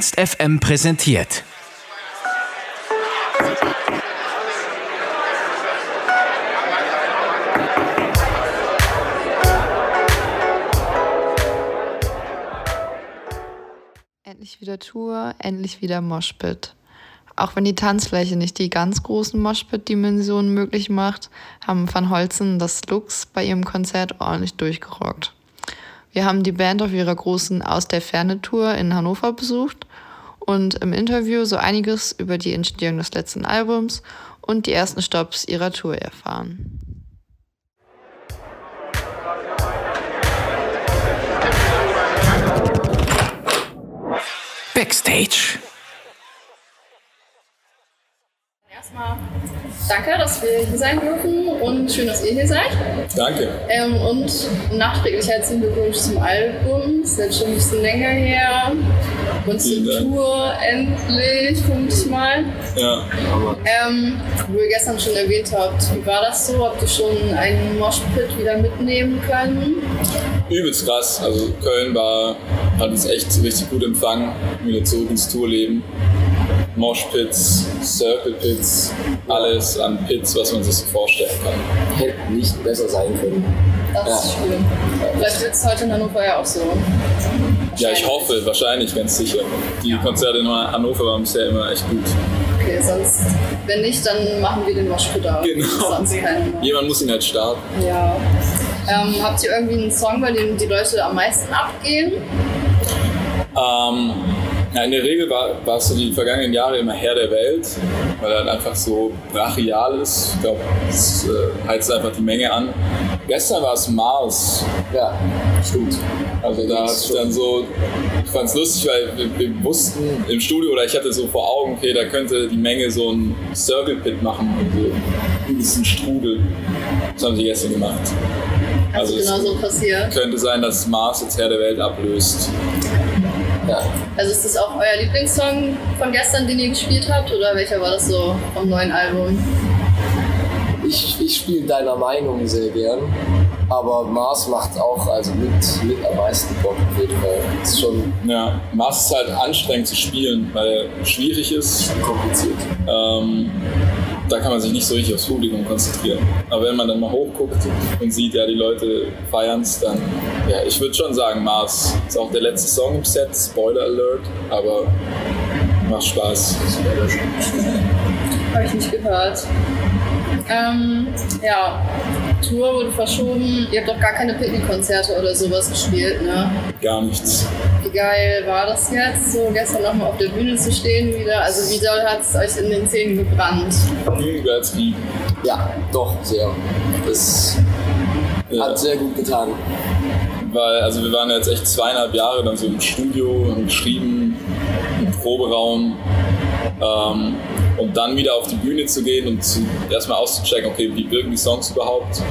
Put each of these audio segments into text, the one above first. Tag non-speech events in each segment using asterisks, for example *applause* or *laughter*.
Ernst FM präsentiert. Endlich wieder Tour, endlich wieder Moshpit. Auch wenn die Tanzfläche nicht die ganz großen Moshpit-Dimensionen möglich macht, haben Van Holzen das Lux bei ihrem Konzert ordentlich durchgerockt. Wir haben die Band auf ihrer großen Aus der Ferne Tour in Hannover besucht und im Interview so einiges über die Entstehung des letzten Albums und die ersten Stops ihrer Tour erfahren. Backstage. Erstmal danke, dass wir hier sein dürfen und schön, dass ihr hier seid. Danke. Ähm, und nachträglich herzlichen Glückwunsch zum Album. Ist jetzt schon ein bisschen länger her. Und zur Tour endlich, vermute ich mal. Ja. Ähm, wo ihr gestern schon erwähnt habt, wie war das so? Habt ihr schon einen Moshpit wieder mitnehmen können? Übelst krass. Also Köln war, hat uns echt richtig gut empfangen. Wieder zurück ins Tourleben. Moshpits, Circle Pits, alles an Pits, was man sich so vorstellen kann. Hätte nicht besser sein können. Das ja. ist schön. Vielleicht wird es heute in Hannover ja auch so. Ja, ich hoffe, wahrscheinlich, ganz sicher. Die Konzerte in Hannover waren bisher immer echt gut. Okay, sonst, wenn nicht, dann machen wir den Moshpit. Genau. Sonst Jemand muss ihn halt starten. Ja. Ähm, habt ihr irgendwie einen Song, bei dem die Leute am meisten abgehen? Ähm, ja, in der Regel war, war es so die vergangenen Jahre immer Herr der Welt, weil er halt einfach so brachial ist. Ich glaube, es äh, heizt einfach die Menge an. Gestern war es Mars. Ja, stimmt. Also da hat sich dann so, ich fand es lustig, weil wir, wir, wussten im Studio, oder ich hatte so vor Augen, okay, da könnte die Menge so ein Circle Pit machen und so ein bisschen Strudel. Das haben sie gestern gemacht. Also, also genau so passiert. Könnte sein, dass Mars jetzt Herr der Welt ablöst. Ja. Also ist das auch euer Lieblingssong von gestern, den ihr gespielt habt? Oder welcher war das so vom neuen Album? Ich, ich spiele deiner Meinung sehr gern. Aber Mars macht auch also mit, mit am meisten Bock auf jeden Fall. Ist schon ja, Mars ist halt anstrengend zu spielen, weil er schwierig ist. Kompliziert. Ähm, da kann man sich nicht so richtig aufs Publikum konzentrieren. Aber wenn man dann mal hochguckt und sieht, ja, die Leute feiern es, dann, ja, ich würde schon sagen, Mars ist auch der letzte Song im Set, Spoiler Alert, aber macht Spaß. Habe ich nicht gehört. Ähm, ja, Tour wurde verschoben. Ihr habt doch gar keine Picknick-Konzerte oder sowas gespielt, ne? Gar nichts. Wie geil war das jetzt, so gestern nochmal auf der Bühne zu stehen wieder? Also wie doll hat es euch in den Zähnen gebrannt? Übertrieben. Ja, doch, sehr. Das ja. hat sehr gut getan. Weil, also wir waren jetzt echt zweieinhalb Jahre dann so im Studio und geschrieben, im Proberaum. Ähm, und dann wieder auf die Bühne zu gehen und zu, erstmal auszuchecken, okay, wie wirken die Songs überhaupt.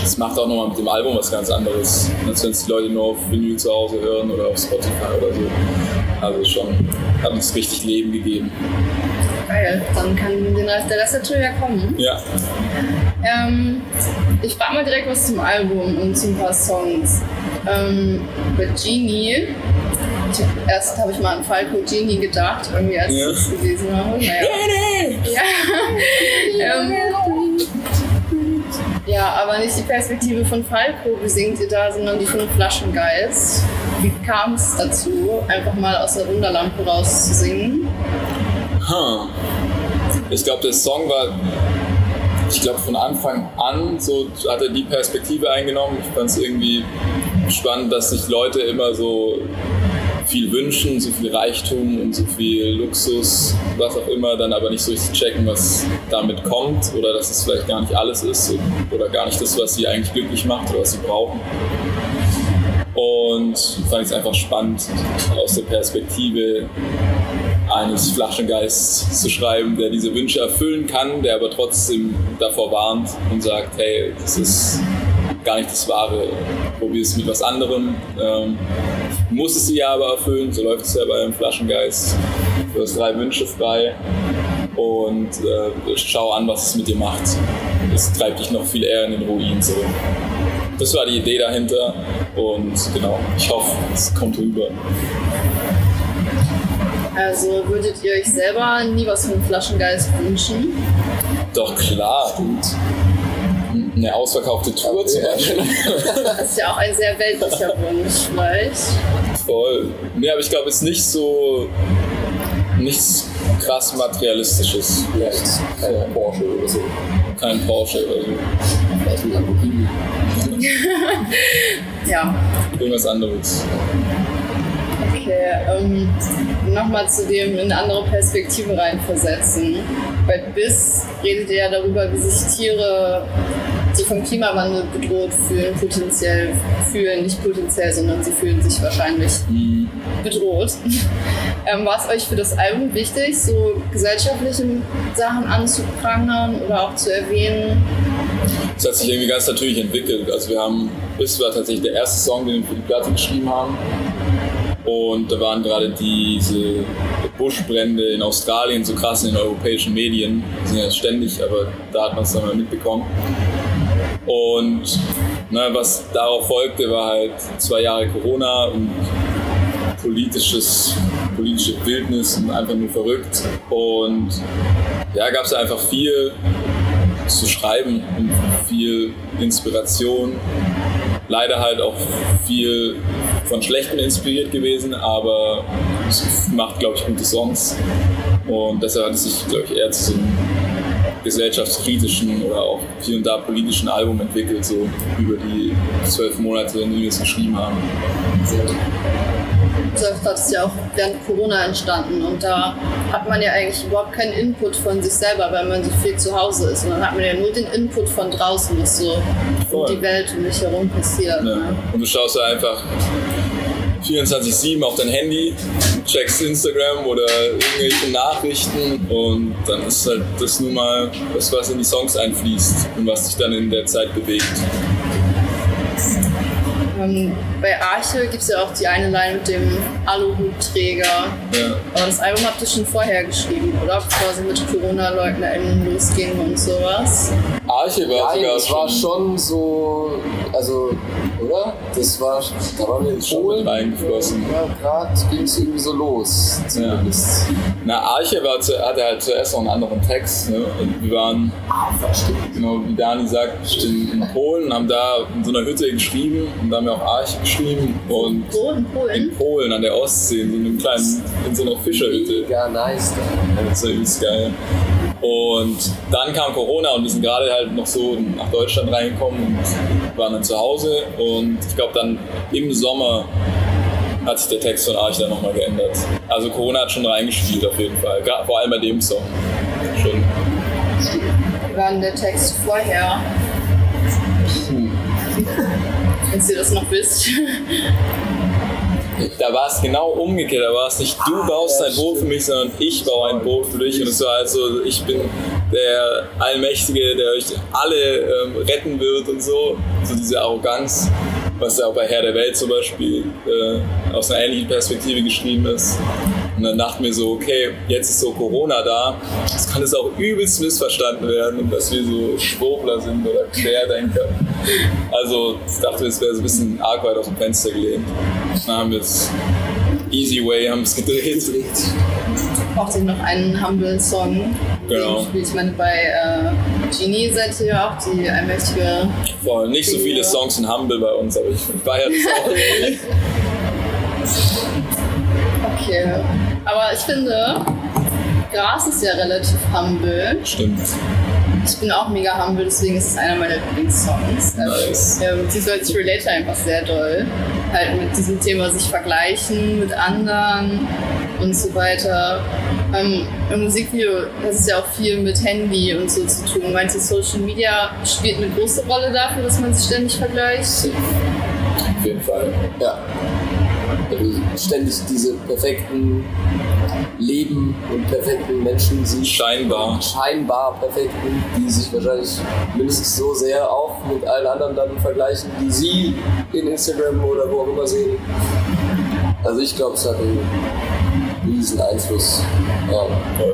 Das macht auch nochmal mit dem Album was ganz anderes, als wenn es die Leute nur auf Vinyl zu Hause hören oder auf Spotify oder so. Also schon, hat uns richtig Leben gegeben. Geil, dann kann der Rest der Tour ja kommen. Ja. Ähm, ich frage mal direkt was zum Album und zu ein paar Songs. Ähm, bei Genie erst habe ich mal an Falco Genie gedacht, irgendwie als ja. ich das gelesen habe. Naja. ja. *laughs* ähm, ja, aber nicht die Perspektive von Falco besingt ihr da, sondern die von Flaschengeist. Wie kam es dazu, einfach mal aus der Wunderlampe rauszusingen? Huh. Ich glaube, der Song war, ich glaube, von Anfang an so hat er die Perspektive eingenommen. Ich fand es irgendwie spannend, dass sich Leute immer so viel wünschen, so viel Reichtum und so viel Luxus, was auch immer, dann aber nicht so richtig checken, was damit kommt oder dass es vielleicht gar nicht alles ist oder gar nicht das, was sie eigentlich glücklich macht oder was sie brauchen. Und fand ich es einfach spannend, aus der Perspektive eines Flaschengeists zu schreiben, der diese Wünsche erfüllen kann, der aber trotzdem davor warnt und sagt, hey, das ist gar nicht das Wahre, probier es mit was anderem. Ähm, muss es sie ja aber erfüllen, so läuft es ja bei einem Flaschengeist. Du hast drei Wünsche frei und äh, schau an, was es mit dir macht. Es treibt dich noch viel eher in den Ruin. So. Das war die Idee dahinter und genau, ich hoffe, es kommt rüber. Also würdet ihr euch selber nie was von Flaschengeist wünschen? Doch klar. Eine ausverkaufte Tour zum Beispiel. Das ist ja auch ein sehr weltlicher Wunsch vielleicht. Voll. Nee, aber ich glaube, es ist nicht so. nichts krass materialistisches. Vielleicht kein Porsche oder so. Kein Porsche oder so. Vielleicht ein Lamborghini. *laughs* Ja, Irgendwas anderes. okay. Ähm, Nochmal zu dem in eine andere Perspektive reinversetzen. Bei BIS redet ihr ja darüber, wie sich Tiere, die vom Klimawandel bedroht fühlen, potenziell fühlen, nicht potenziell, sondern sie fühlen sich wahrscheinlich bedroht. *laughs* Ähm, war es euch für das Album wichtig, so gesellschaftliche Sachen anzuprangern oder auch zu erwähnen? Es hat sich irgendwie ganz natürlich entwickelt. Also wir haben, bis war tatsächlich der erste Song, den wir für die Platte geschrieben haben. Und da waren gerade diese Buschbrände in Australien so krass in den europäischen Medien. Die sind ja ständig, aber da hat man es dann mal mitbekommen. Und ne, was darauf folgte, war halt zwei Jahre Corona und politisches, politische Wildnis und einfach nur verrückt. Und ja, gab es einfach viel zu schreiben und viel Inspiration. Leider halt auch viel von Schlechtem inspiriert gewesen, aber es macht, glaube ich, gute Songs. Und deshalb hat es sich, glaube ich, eher zu so einem gesellschaftskritischen oder auch hier und da politischen Album entwickelt, so über die zwölf Monate, in denen wir es geschrieben haben. Das ist ja auch während Corona entstanden und da hat man ja eigentlich überhaupt keinen Input von sich selber, weil man so viel zu Hause ist. Und dann hat man ja nur den Input von draußen, was so Voll. um die Welt um dich herum passiert. Ne? Ne? Und du schaust da einfach 24-7 auf dein Handy, checkst Instagram oder irgendwelche Nachrichten und dann ist halt das nun mal das, was in die Songs einfließt und was dich dann in der Zeit bewegt. Ähm, bei Arche gibt es ja auch die eine Line mit dem Aluhutträger. Ja. Aber das Album habt ihr schon vorher geschrieben, oder? Bevor sie mit Corona-LeugnerInnen losgingen und sowas. Arche war Nein, sogar das war schon, schon so, also, oder? Das war, da waren wir in schon mit Polen. reingeflossen. Ja, gerade ging es irgendwie so los, zumindest. Na, Arche war zu, hatte halt zuerst noch einen anderen Text. Ne? Und wir waren, genau wie Dani sagt, in, in Polen und haben da in so einer Hütte geschrieben und da haben wir auch Arche geschrieben und Wo in Polen? in Polen an der Ostsee, in so einem kleinen, in so einer Fischerhütte. Mega nice da. Das war übelst geil. Und dann kam Corona und wir sind gerade halt noch so nach Deutschland reingekommen und waren dann zu Hause. Und ich glaube dann im Sommer hat sich der Text von Arch dann nochmal geändert. Also Corona hat schon reingespielt auf jeden Fall. Vor allem bei dem Song. Schon. Wie war denn der Text vorher? Wenn ihr das noch wisst. Da war es genau umgekehrt. Da war es nicht, du baust ein Boot für mich, sondern ich baue ein Boot für dich. Und es war also, ich bin der Allmächtige, der euch alle ähm, retten wird und so. So diese Arroganz, was ja auch bei Herr der Welt zum Beispiel äh, aus einer ähnlichen Perspektive geschrieben ist. Und dann dachten wir so, okay, jetzt ist so Corona da, es kann es auch übelst missverstanden werden dass wir so Schwurbler sind oder Querdenker. Also ich dachte, es wäre so ein bisschen arg weit aus dem Fenster gelehnt. Dann haben wir es Easy Way haben es gedreht. Braucht ihr noch einen Humble-Song? Genau. Ich meine, bei äh, Genie seid ihr ja auch die allmächtige. Voll, nicht so viele Songs in Humble bei uns, aber ich feiere das auch. Okay. Aber ich finde, Gras ist ja relativ humble. Stimmt. Ich bin auch mega humble, deswegen ist es einer meiner Lieblingssongs. Nice. Ja, beziehungsweise ich relate einfach sehr doll. Halt mit diesem Thema sich vergleichen mit anderen und so weiter. Ähm, Im Musikvideo, das ist ja auch viel mit Handy und so zu tun. Meinst du, Social Media spielt eine große Rolle dafür, dass man sich ständig vergleicht? Auf jeden Fall. Ja. Also ständig diese perfekten Leben und perfekten Menschen sieht. Scheinbar. Scheinbar perfekten, die sich wahrscheinlich mindestens so sehr auch mit allen anderen dann vergleichen, die sie in Instagram oder wo auch immer sehen. Also ich glaube, es hat einen riesen Einfluss. Ja.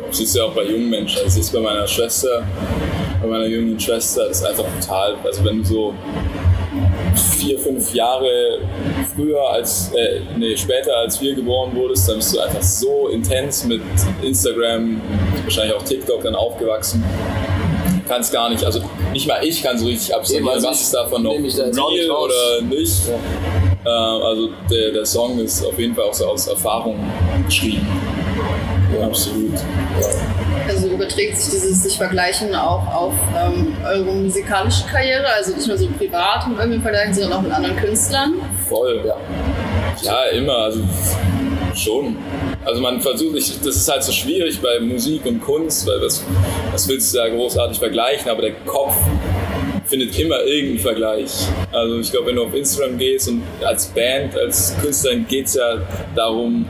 Das ist ja auch bei jungen Menschen. Das ist bei meiner Schwester, bei meiner jüngeren Schwester, das ist einfach total. Also wenn du so vier, fünf Jahre früher als, äh, nee, später als wir geboren wurdest, dann bist du einfach so intens mit Instagram, wahrscheinlich auch TikTok dann aufgewachsen. Kannst gar nicht, also nicht mal ich kann so richtig absolvieren, also was ist davon noch real oder nicht. Ja. Äh, also der, der Song ist auf jeden Fall auch so aus Erfahrung geschrieben. Ja. Absolut. Also überträgt sich dieses sich vergleichen auch auf ähm, eure musikalische Karriere, also nicht nur so privat und irgendwie vergleichen, sondern auch mit anderen Künstlern? Voll, ja. Ja, immer, also schon. Also man versucht, ich, das ist halt so schwierig bei Musik und Kunst, weil was, was willst du da großartig vergleichen, aber der Kopf findet immer irgendeinen Vergleich. Also ich glaube, wenn du auf Instagram gehst und als Band, als Künstlerin geht es ja darum,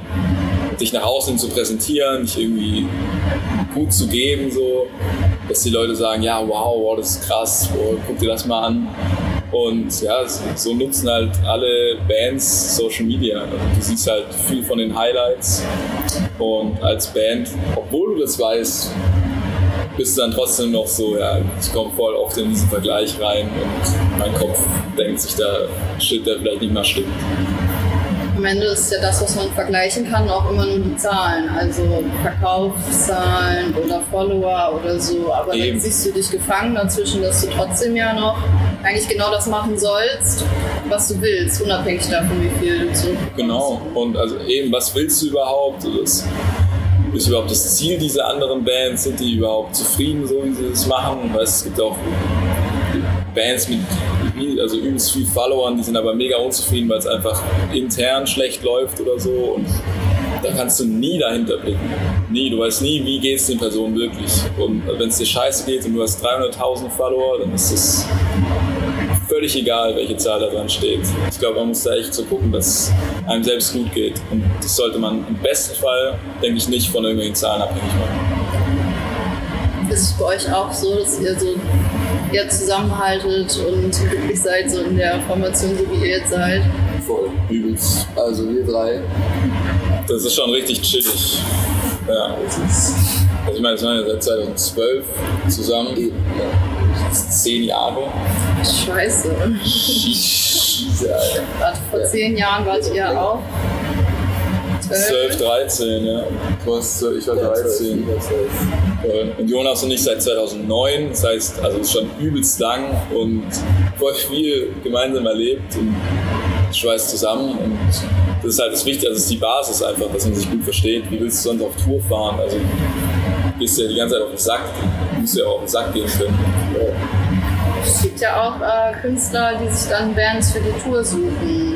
dich nach außen zu präsentieren, dich irgendwie gut zu geben, so, dass die Leute sagen, ja, wow, wow das ist krass, wow, guck dir das mal an. Und ja, so nutzen halt alle Bands Social Media. Also du siehst halt viel von den Highlights. Und als Band, obwohl du das weißt, bist du dann trotzdem noch so, ja, ich komme voll oft in diesen Vergleich rein und mein Kopf denkt sich da, shit, der vielleicht nicht mal stimmt am Ende ist ja das, was man vergleichen kann, auch immer nur die Zahlen. Also Verkaufszahlen oder Follower oder so. Aber Eben. dann siehst du dich gefangen dazwischen, dass du trotzdem ja noch eigentlich genau das machen sollst, was du willst, unabhängig davon, wie viel du zurückbekommst. Genau. Und also eben, was willst du überhaupt? Das ist überhaupt das Ziel dieser anderen Bands? Sind die überhaupt zufrieden, so wie sie das machen? Weil es gibt auch Bands mit also übelst viel Followern, die sind aber mega unzufrieden, weil es einfach intern schlecht läuft oder so. Und da kannst du nie dahinter blicken. Nie. Du weißt nie, wie geht es den Personen wirklich. Und wenn es dir scheiße geht und du hast 300.000 Follower, dann ist es völlig egal, welche Zahl da dran steht. Ich glaube, man muss da echt so gucken, dass einem selbst gut geht. Und das sollte man im besten Fall, denke ich, nicht von irgendwelchen Zahlen abhängig machen. Ist es bei euch auch so, dass ihr so ihr zusammenhaltet und glücklich seid, so in der Formation, so wie ihr jetzt seid. Voll, übelst. Also wir drei. Das ist schon richtig chillig. Ja. Also ich meine, das waren ja seit 2012 zusammen. Ja. Zehn Jahre. Scheiße. Scheiße, Alter. Vor zehn Jahren wart ihr auch 12, 13, ja. Du warst, ich war 13. Und Jonas und ich seit 2009, das heißt, also schon übelst lang und voll viel gemeinsam erlebt und schweißt zusammen und das ist halt das Wichtige, also das ist die Basis einfach, dass man sich gut versteht. Wie willst du sonst auf Tour fahren? Also gehst du ja die ganze Zeit auf den Sack, du musst ja auch auf den Sack gehen können. Es gibt ja auch äh, Künstler, die sich dann Bands für die Tour suchen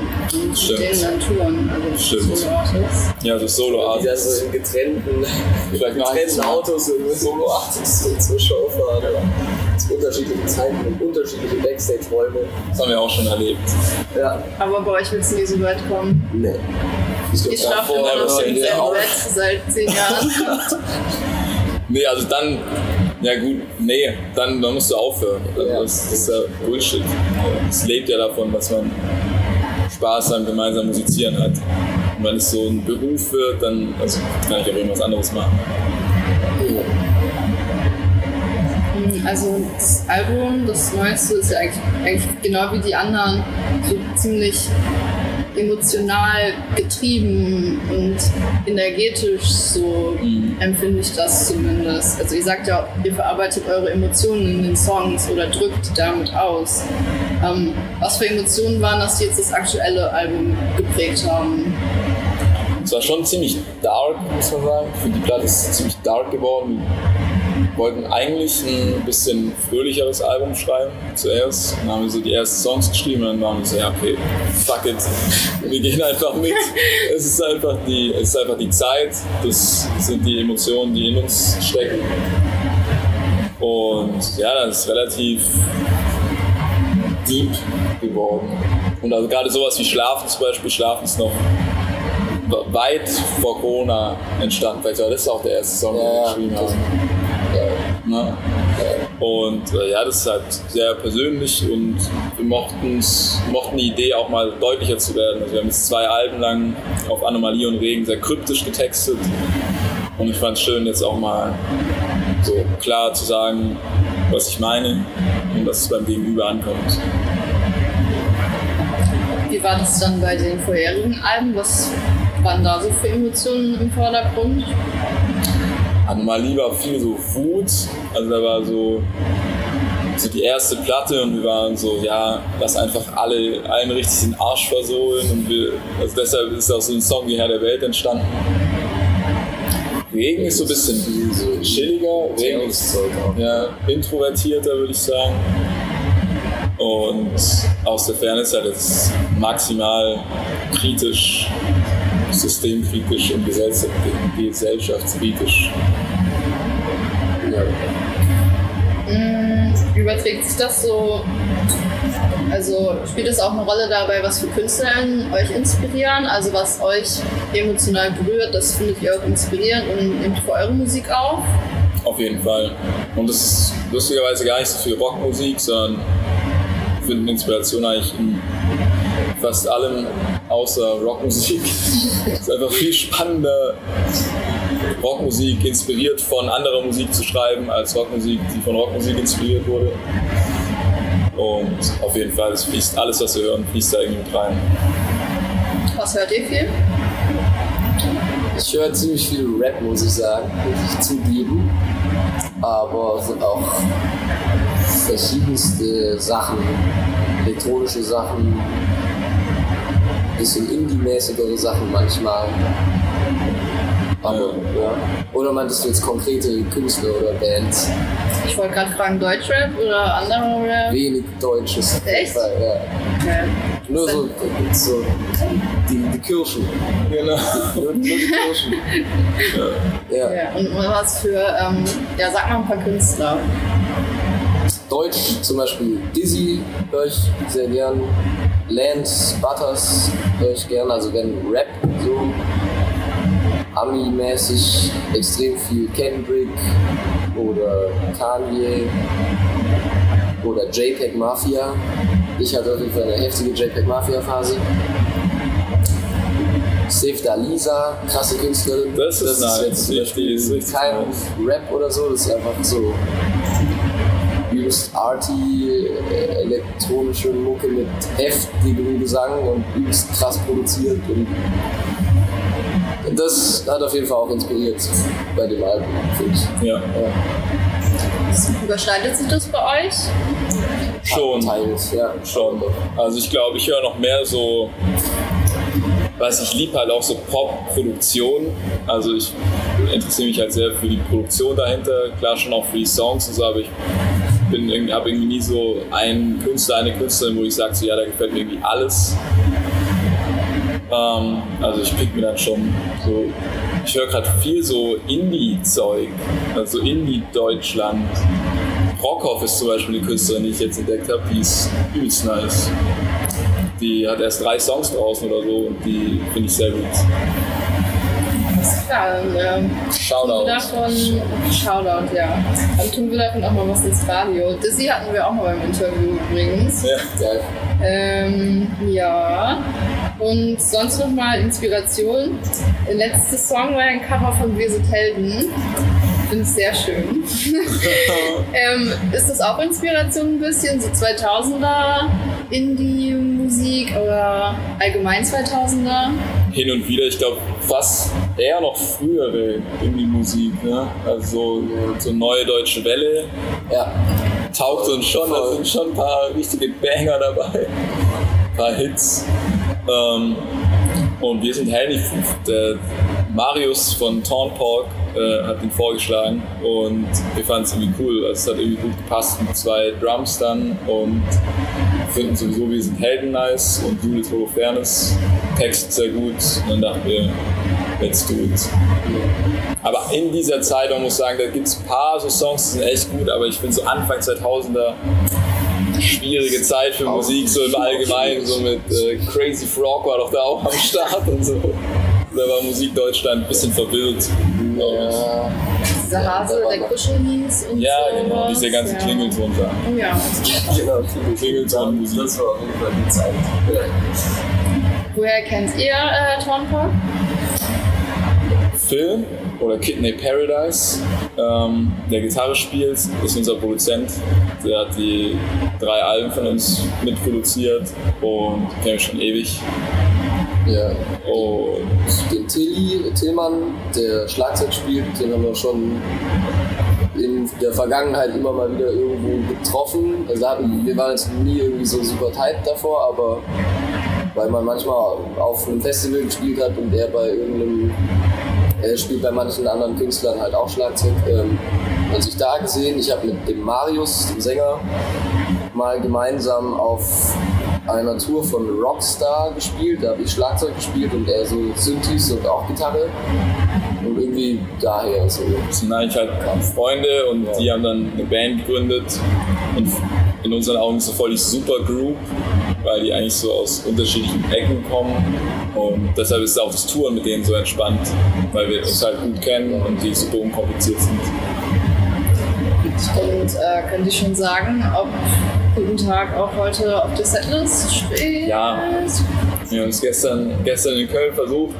Stimmt. denen dann touren. Also Stimmt. Solo-Artists. Ja, so Solo-Artists. Die dann so in getrennten, Vielleicht getrennten Autos und Solo-Artists zur Show fahren. Zu unterschiedlichen Zeiten und unterschiedliche Backstage-Räume. Das haben wir auch schon erlebt. Ja. Aber bei euch wird es nie so weit kommen. Nee. Ich, ich schlafe immer noch im selben Bett seit zehn Jahren. *laughs* nee, also dann ja gut, nee, dann, dann musst du aufhören. Also ja. das, das, ist ja Bullshit. Es lebt ja davon, dass man Spaß am gemeinsamen Musizieren hat. Und wenn es so ein Beruf wird, dann also kann ich auch irgendwas anderes machen. Also das Album, das neueste, ist ja eigentlich, eigentlich genau wie die anderen so ziemlich emotional getrieben und energetisch, so mhm. empfinde ich das zumindest. Also ihr sagt ja, ihr verarbeitet eure Emotionen in den Songs oder drückt damit aus. Ähm, was für Emotionen waren das, die jetzt das aktuelle Album geprägt haben? Es war schon ziemlich dark, muss man sagen. Ich finde, die Platte ist ziemlich dark geworden wollten eigentlich ein bisschen fröhlicheres Album schreiben zuerst. Dann haben wir so die ersten Songs geschrieben und dann waren wir so, ja okay, fuck it, wir gehen einfach mit. *laughs* es ist einfach die, es ist einfach die Zeit, das sind die Emotionen, die in uns stecken. Und ja, das ist relativ deep geworden. Und also gerade sowas wie Schlafen zum Beispiel, Schlafen ist noch weit vor Corona entstanden. Vielleicht war das auch der erste Song, den wir geschrieben haben. Ne? Und äh, ja, das ist halt sehr persönlich und wir mochten die Idee auch mal deutlicher zu werden. Also wir haben jetzt zwei Alben lang auf Anomalie und Regen sehr kryptisch getextet und ich fand es schön, jetzt auch mal so klar zu sagen, was ich meine und dass es beim Gegenüber ankommt. wie war das dann bei den vorherigen Alben? Was waren da so für Emotionen im Vordergrund? Mal lieber viel so Wut. Also da war so, so die erste Platte und wir waren so, ja, lass einfach alle allen richtig den Arsch versohlen. Und wir, also deshalb ist auch so ein Song wie Herr der Welt entstanden. Regen ist so ein bisschen chilliger, Regen ist ja, introvertierter, würde ich sagen. Und aus der Ferne ist halt jetzt maximal kritisch, systemkritisch und gesellschaftskritisch. Ja. Mm, Überträgt sich das so? Also spielt es auch eine Rolle dabei, was für Künstler euch inspirieren? Also was euch emotional berührt, das findet ihr auch inspirierend und nehmt für eure Musik auf? Auf jeden Fall. Und das ist lustigerweise gar nicht so viel Rockmusik, sondern wir finden Inspiration eigentlich in fast allem außer Rockmusik. es *laughs* ist einfach viel spannender, Rockmusik inspiriert von anderer Musik zu schreiben, als Rockmusik, die von Rockmusik inspiriert wurde. Und auf jeden Fall, es fließt alles, was wir hören, fließt da irgendwie mit rein. Was hört ihr viel? Ich höre ziemlich viel Rap, muss ich sagen, muss ich zugeben. Aber es sind auch verschiedenste Sachen, elektronische Sachen, bisschen indie-mäßigere Sachen manchmal. Aber, ja. Oder meintest du jetzt konkrete Künstler oder Bands? Ich wollte gerade fragen, Deutschrap oder andere Rap? Wenig Deutsches. Echt? Fall, ja. Okay. Nur so, so die, die Kirchen. Genau. Nur, nur die Kirchen. *laughs* Ja. Ja, und was für, ähm, ja, sag mal ein paar Künstler. Deutsch zum Beispiel Dizzy höre ich sehr gern. Lance Butters höre ich gern. Also wenn Rap so Ami-mäßig extrem viel Kendrick oder Kanye oder JPEG Mafia. Ich hatte auf jeden Fall eine heftige JPEG Mafia Phase. Save Dalisa, krasse Künstlerin. Das ist nice. jetzt zum ist Beispiel kein. Rap oder so, das ist einfach so übelst arty, elektronische Mucke mit heftigem Gesang und übelst krass produziert. Und das hat auf jeden Fall auch inspiriert bei dem Album, finde ich. Ja, Ja, Überschneidet sich das bei euch? schon. teils, ja. Schon. Also ich glaube, ich höre noch mehr so, weiß ich liebe halt auch so Pop-Produktion. Also ich interessiere mich halt sehr für die Produktion dahinter, klar schon auch für die Songs und so, aber ich bin irgendwie, habe irgendwie nie so einen Künstler, eine Künstlerin, wo ich sage, so, ja, da gefällt mir irgendwie alles. Ähm, also ich pick mir dann schon so, ich höre gerade viel so Indie-Zeug, also Indie-Deutschland. Rockhoff ist zum Beispiel eine Künstlerin, die ich jetzt entdeckt habe, die ist übelst nice. Die hat erst drei Songs draußen oder so und die finde ich sehr gut. Dann ähm, tun wir Shoutout. davon, Shoutout, ja. Dann tun wir davon auch mal was ins Radio. Dizzy hatten wir auch mal beim Interview übrigens. Ja. Geil. Ähm, ja. Und sonst noch mal Inspiration. Der letzte Song war ein Cover von Wir sind Helden. Finde ich sehr schön. *laughs* ähm, ist das auch Inspiration ein bisschen? So 2000er Indie-Musik oder allgemein 2000er? Hin und wieder, ich glaube, fast eher noch frühere Indie-Musik, ne? Also so neue deutsche Welle. Ja, taugt uns schon, da sind schon ein paar richtige Banger dabei, ein paar Hits. Ähm, und wir sind Helden, der Marius von Torn Pork äh, hat ihn vorgeschlagen und wir fanden es irgendwie cool. Also es hat irgendwie gut gepasst mit zwei Drums dann und finden sowieso, wir sind Helden nice und Judith Holofernes, Text sehr gut. Und dann dachten wir, let's do it. Aber in dieser Zeit, man muss sagen, da gibt es ein paar so Songs, die sind echt gut, aber ich finde so Anfang 2000er schwierige Zeit für Musik, so im Allgemeinen, so mit äh, Crazy Frog war doch da auch am Start und so. Da war Musik Deutschland ein bisschen verwirrt. Glaub ich. ja. Dieser Hase, der Kuschel hieß und Ja, so. genau, diese ganze ja. Klingelton-Sachen. Oh ja. genau. Klingelton-Musik. Das war auf jeden Fall die Zeit. Woher kennt ihr äh, Tornpop? Phil oder Kidney Paradise, ähm, der Gitarre spielt, ist unser Produzent. Der hat die drei Alben von uns mitproduziert und kennen wir schon ewig. Ja. Und Den Tilly Tillmann, der Schlagzeug spielt, den haben wir schon in der Vergangenheit immer mal wieder irgendwo getroffen. Also hatten, wir waren jetzt nie irgendwie so super tight davor, aber weil man manchmal auf einem Festival gespielt hat und er bei irgendeinem, er spielt bei manchen anderen Künstlern halt auch Schlagzeug. Ähm, und sich da gesehen, ich habe mit dem Marius, dem Sänger, mal gemeinsam auf einer Tour von Rockstar gespielt. Da habe ich Schlagzeug gespielt und er so Synthes und auch Gitarre. Und irgendwie daher so. das sind eigentlich halt Freunde und die haben dann eine Band gegründet und in unseren Augen ist so voll die Super Group, weil die eigentlich so aus unterschiedlichen Ecken kommen und deshalb ist auch das Touren mit denen so entspannt, weil wir uns halt gut kennen und die super unkompliziert sind. Und äh, können Sie schon sagen, ob Guten Tag auch heute auf der Setlist steht? Ja. Wir haben es gestern, gestern in Köln versucht.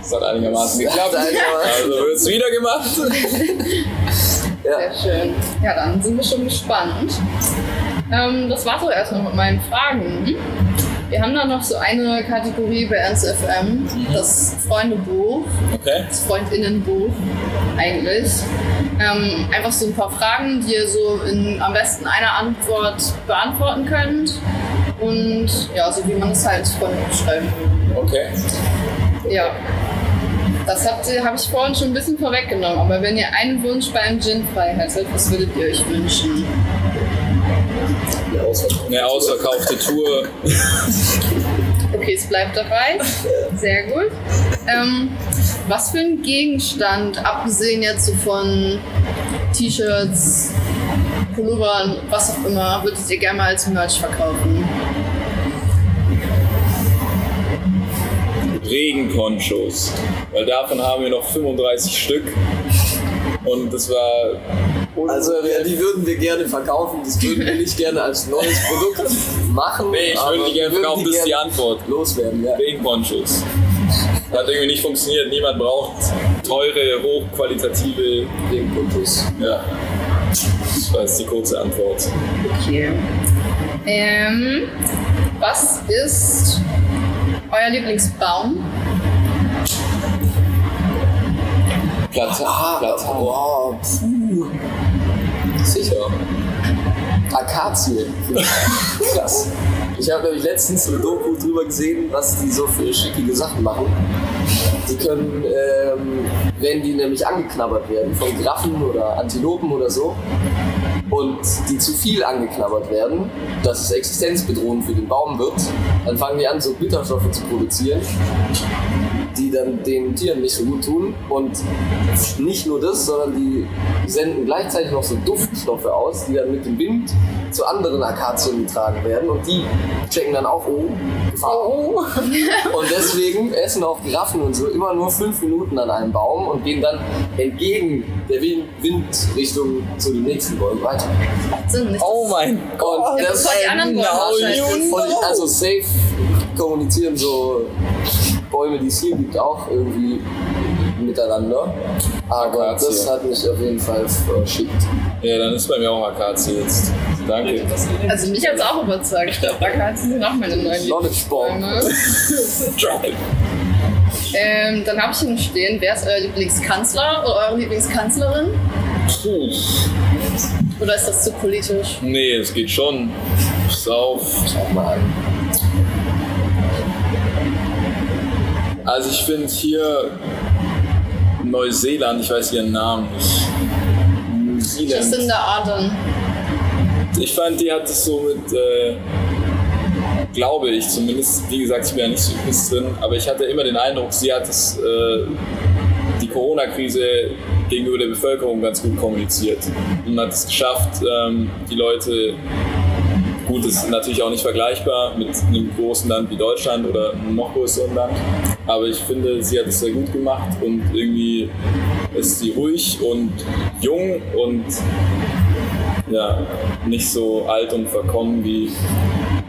Das hat einigermaßen geklappt. Also *laughs* wird es wieder gemacht. Sehr schön. Ja, dann sind wir schon gespannt. Ähm, das war so erstmal mit meinen Fragen. Wir haben dann noch so eine Kategorie bei Ernst FM, das Freundebuch, Okay. das Freundinnenbuch eigentlich. Ähm, einfach so ein paar Fragen, die ihr so in am besten einer Antwort beantworten könnt. Und ja, so wie man es halt Freund schreiben würde. Okay. Ja. Das habt ihr- habe ich vorhin schon ein bisschen vorweggenommen, aber wenn ihr einen Wunsch beim Gin frei hättet, was würdet ihr euch wünschen? Eine ausverkaufte Tour. *laughs* Okay, es bleibt dabei. Sehr gut. Ähm, was für ein Gegenstand, abgesehen jetzt so von T-Shirts, Pullovern, was auch immer, würdet ihr gerne mal als Merch verkaufen? Regenponchos. Weil davon haben wir noch 35 Stück. Und das war. Also ja, die würden wir gerne verkaufen, das würden wir nicht gerne als neues Produkt *laughs* machen. Nee, ich aber würde die wir gerne verkaufen, das ist die Antwort. Loswerden, ja. Regenponchos. Hat irgendwie nicht funktioniert. Niemand braucht teure, hochqualitative. Regenponchos. Ja. Das war jetzt die kurze Antwort. Okay. Ähm, was ist euer Lieblingsbaum? Platte. Ah, Platte. wow. Akazie. Krass. Ich habe nämlich letztens eine Doku drüber gesehen, was die so für schickige Sachen machen. Die können, ähm, wenn die nämlich angeknabbert werden von Graffen oder Antilopen oder so, und die zu viel angeknabbert werden, dass es existenzbedrohend für den Baum wird, dann fangen die an, so Bitterstoffe zu produzieren, die dann den Tieren nicht so gut tun. Und nicht nur das, sondern die senden gleichzeitig noch so Duftstoffe aus, die dann mit dem Wind zu anderen Akazien getragen werden. Und die checken dann auch, oh, Gefahr. Und deswegen essen auch Giraffen und so immer nur fünf Minuten an einem Baum und gehen dann entgegen der Wind Windrichtung zu den nächsten Bäumen weiter. Oh mein Gott. Die anderen Bäume ausscheiden. und also safe kommunizieren so Bäume, die es hier gibt, auch irgendwie miteinander. Aber Akazie. das hat mich auf jeden Fall verschickt. Ja, dann ist bei mir auch Akazie jetzt. Danke. Also mich hat es auch überzeugt. Ich glaube, Akazie sind auch meine neuen Knowledge Bomb. Lieblingsbäume. *laughs* Drop it. Ähm, dann habe ich hier noch stehen, wer ist euer Lieblingskanzler oder eure Lieblingskanzlerin? Puh. Oder ist das zu politisch? Nee, es geht schon. Pass auf. Schau mal an. Also ich finde hier Neuseeland, ich weiß ihren Namen nicht. New Zealand. Jacinda Ardern. Ich fand, die hat es so mit, äh, glaube ich zumindest, wie gesagt, ich bin ja nicht so drin, aber ich hatte immer den Eindruck, sie hat es, äh, die Corona-Krise gegenüber der Bevölkerung ganz gut kommuniziert und hat es geschafft, ähm, die Leute, gut, das ist natürlich auch nicht vergleichbar mit einem großen Land wie Deutschland oder einem noch größeren Land, aber ich finde, sie hat es sehr gut gemacht und irgendwie ist sie ruhig und jung und ja, nicht so alt und verkommen wie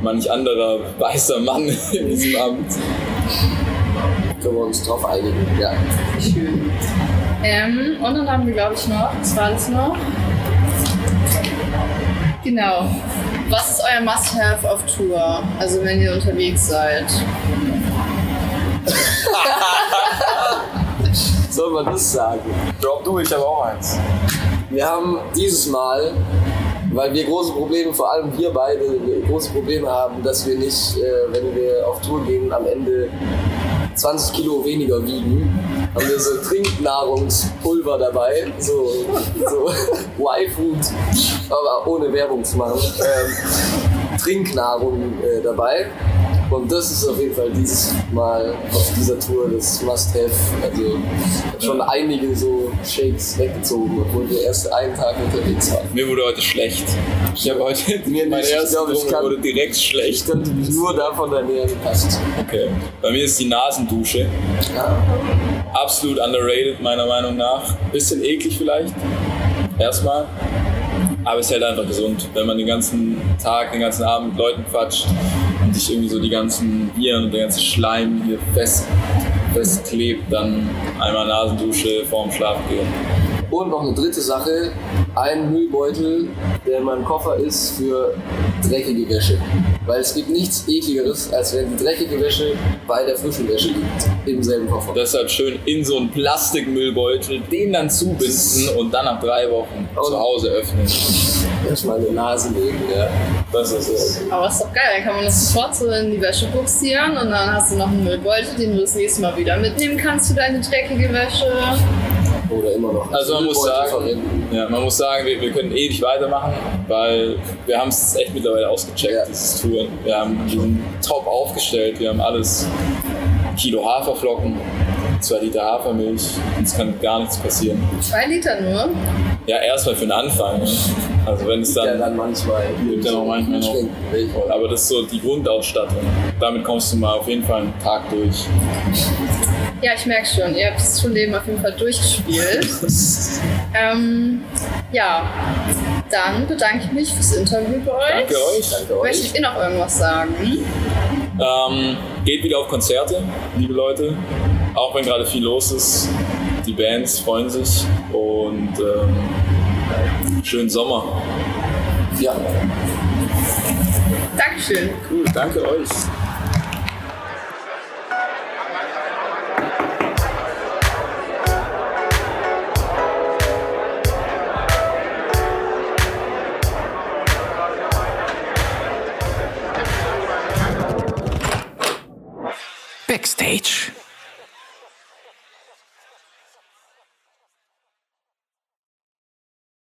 manch anderer *laughs* weißer Mann in diesem Amt. Kann wir uns drauf einigen. Ja. Schön. Ähm, und dann haben wir, glaube ich, noch, was war das noch? Genau. Was ist euer Must-Have auf Tour? Also wenn ihr unterwegs seid. Soll man das sagen? Drop du, ich habe auch eins. Wir haben dieses Mal, weil wir große Probleme, vor allem wir beide, große Probleme haben, dass wir nicht, äh, wenn wir auf Tour gehen, am Ende 20 Kilo weniger wiegen, haben wir so Trinknahrungspulver dabei, so, so *laughs* Y-Food, aber ohne Werbung zu machen, ähm, Trinknahrung äh, dabei. Und das ist auf jeden Fall dieses Mal auf dieser Tour das Must-Have. Also schon einige so Shakes weggezogen, obwohl wir erst einen Tag unterwegs waren. Mir wurde heute schlecht. Ich habe heute Mir mein nicht. Ich erster glaube, ich Drum kann- wurde direkt Ich schlecht. könnte mich nur davon ernähren, passt. Okay. Bei mir ist die Nasendusche Ja. absolut underrated meiner Meinung nach. Bisschen eklig vielleicht. Erstmal. Aber es halt einfach gesund, wenn man den ganzen Tag, den ganzen Abend mit Leuten quatscht sich irgendwie so die ganzen Viren und der ganze Schleim hier fest, festklebt, dann einmal Nasendusche vorm Schlafen gehen. Und noch eine dritte Sache, ein Müllbeutel, der in meinem Koffer ist für dreckige Wäsche. Weil es gibt nichts ekligeres, als wenn die dreckige Wäsche bei der frischen Wäsche liegt, im selben Koffer. Deshalb schön in so einen Plastikmüllbeutel, den dann zubinden und dann nach drei Wochen zu Hause öffnen. Erstmal eine Nase legen, ja. Das ist es. Aber ist doch geil, dann kann man das sofort so in die Wäsche buxieren und dann hast du noch einen Müllbeutel, den du das nächste Mal wieder mitnehmen kannst für deine dreckige Wäsche. Oder immer noch. als Also man muss sagen, verwenden. ja, man muss sagen, wir, wir können ewig weitermachen, weil wir haben es echt mittlerweile ausgecheckt, Ja. dieses Touren. Wir, haben, wir sind top aufgestellt, wir haben alles. Kilo Haferflocken, zwei Liter Hafermilch, uns kann gar nichts passieren. Zwei Liter nur. Ja, erstmal für den Anfang. Also wenn es Ja, dann, dann manchmal. Gibt ja noch manchmal noch. Aber das ist so die Grundausstattung. Damit kommst du mal auf jeden Fall einen Tag durch. Ja, ich merke schon, ihr habt das Schulleben auf jeden Fall durchgespielt. *laughs* ähm, ja, dann bedanke ich mich fürs Interview bei euch. Danke euch. Danke euch. Möchtet ihr noch irgendwas sagen? Ähm, geht wieder auf Konzerte, liebe Leute. Auch wenn gerade viel los ist. Die Bands freuen sich und ähm, schönen Sommer. Ja. Dankeschön. Cool, danke euch. Backstage.